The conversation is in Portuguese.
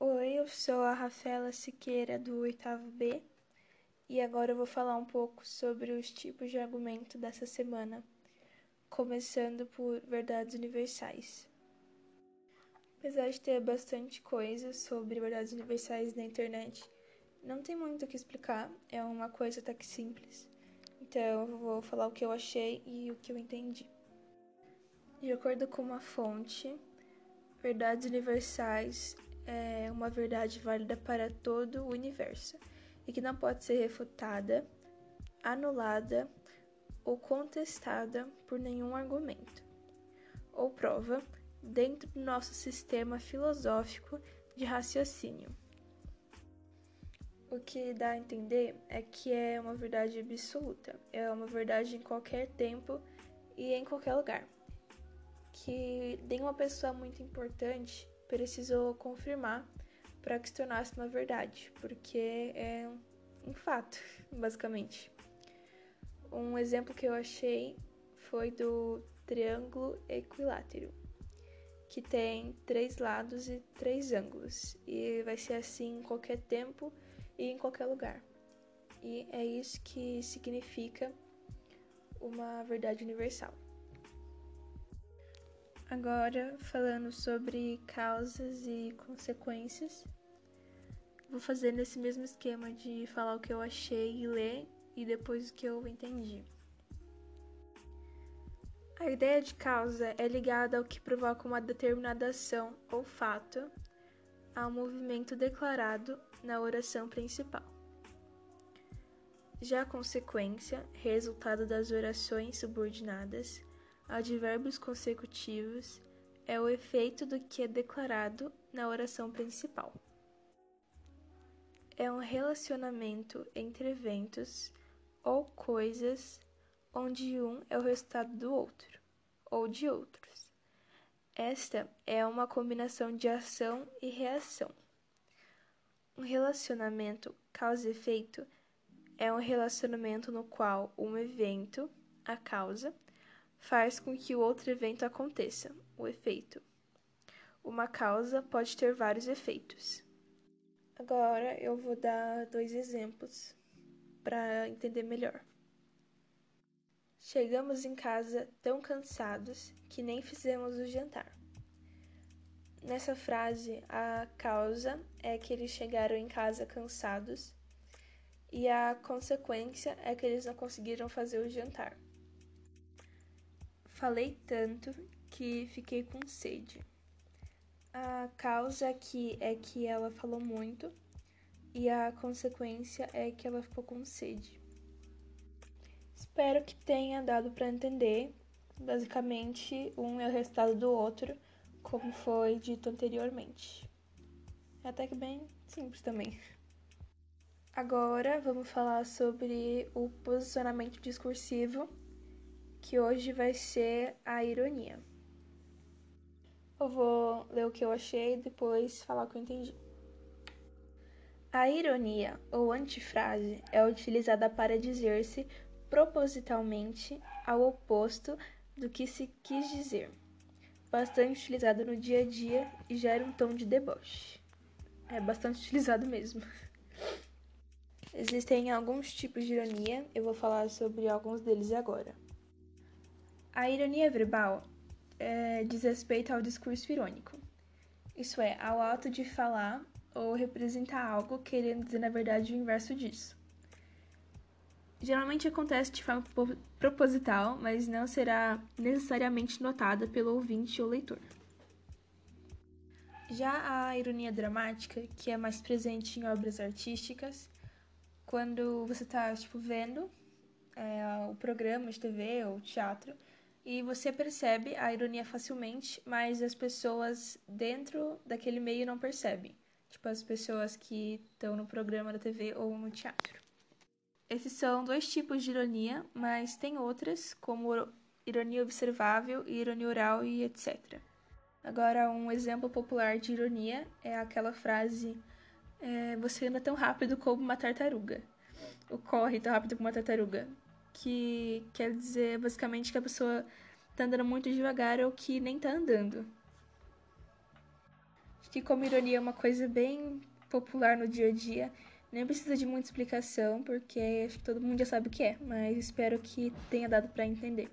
Oi, eu sou a Rafaela Siqueira do oitavo B e agora eu vou falar um pouco sobre os tipos de argumento dessa semana, começando por verdades universais. Apesar de ter bastante coisa sobre verdades universais na internet, não tem muito o que explicar, é uma coisa até que simples. Então eu vou falar o que eu achei e o que eu entendi. De acordo com uma fonte, verdades universais é uma verdade válida para todo o universo e que não pode ser refutada, anulada ou contestada por nenhum argumento ou prova dentro do nosso sistema filosófico de raciocínio. O que dá a entender é que é uma verdade absoluta, é uma verdade em qualquer tempo e em qualquer lugar. Que nenhuma pessoa muito importante precisou confirmar para que se tornasse uma verdade, porque é um fato, basicamente. Um exemplo que eu achei foi do triângulo equilátero, que tem três lados e três ângulos, e vai ser assim em qualquer tempo e em qualquer lugar. E é isso que significa uma verdade universal. Agora, falando sobre causas e consequências, vou fazer nesse mesmo esquema de falar o que eu achei e ler e depois o que eu entendi. A ideia de causa é ligada ao que provoca uma determinada ação ou fato, ao movimento declarado na oração principal. Já a consequência, resultado das orações subordinadas, advérbios consecutivos é o efeito do que é declarado na oração principal. É um relacionamento entre eventos ou coisas onde um é o resultado do outro ou de outros. Esta é uma combinação de ação e reação. Um relacionamento causa-efeito é um relacionamento no qual um evento, a causa, faz com que o outro evento aconteça, o efeito. Uma causa pode ter vários efeitos. Agora eu vou dar dois exemplos para entender melhor. Chegamos em casa tão cansados que nem fizemos o jantar. Nessa frase, a causa é que eles chegaram em casa cansados e a consequência é que eles não conseguiram fazer o jantar. Falei tanto que fiquei com sede. A causa aqui é que ela falou muito e a consequência é que ela ficou com sede. Espero que tenha dado para entender. Basicamente, um é o resultado do outro, como foi dito anteriormente. É até que bem simples também. Agora vamos falar sobre o posicionamento discursivo que hoje vai ser a ironia. Eu vou ler o que eu achei e depois falar o que eu entendi. A ironia ou antifrase é utilizada para dizer-se propositalmente ao oposto do que se quis dizer. Bastante utilizado no dia a dia e gera um tom de deboche. É bastante utilizado mesmo. Existem alguns tipos de ironia, eu vou falar sobre alguns deles agora. A ironia verbal é, diz respeito ao discurso irônico, isso é, ao ato de falar ou representar algo querendo dizer na verdade o inverso disso. Geralmente acontece de forma proposital, mas não será necessariamente notada pelo ouvinte ou leitor. Já a ironia dramática, que é mais presente em obras artísticas, quando você está tipo, vendo é, o programa de TV ou teatro e você percebe a ironia facilmente, mas as pessoas dentro daquele meio não percebem. Tipo, as pessoas que estão no programa da TV ou no teatro. Esses são dois tipos de ironia, mas tem outras, como ironia observável e ironia oral e etc. Agora, um exemplo popular de ironia é aquela frase: é, Você anda tão rápido como uma tartaruga. Ou corre tão rápido como uma tartaruga que quer dizer basicamente que a pessoa tá andando muito devagar ou que nem tá andando. que, como ironia, é uma coisa bem popular no dia a dia. Nem precisa de muita explicação, porque acho que todo mundo já sabe o que é, mas espero que tenha dado para entender.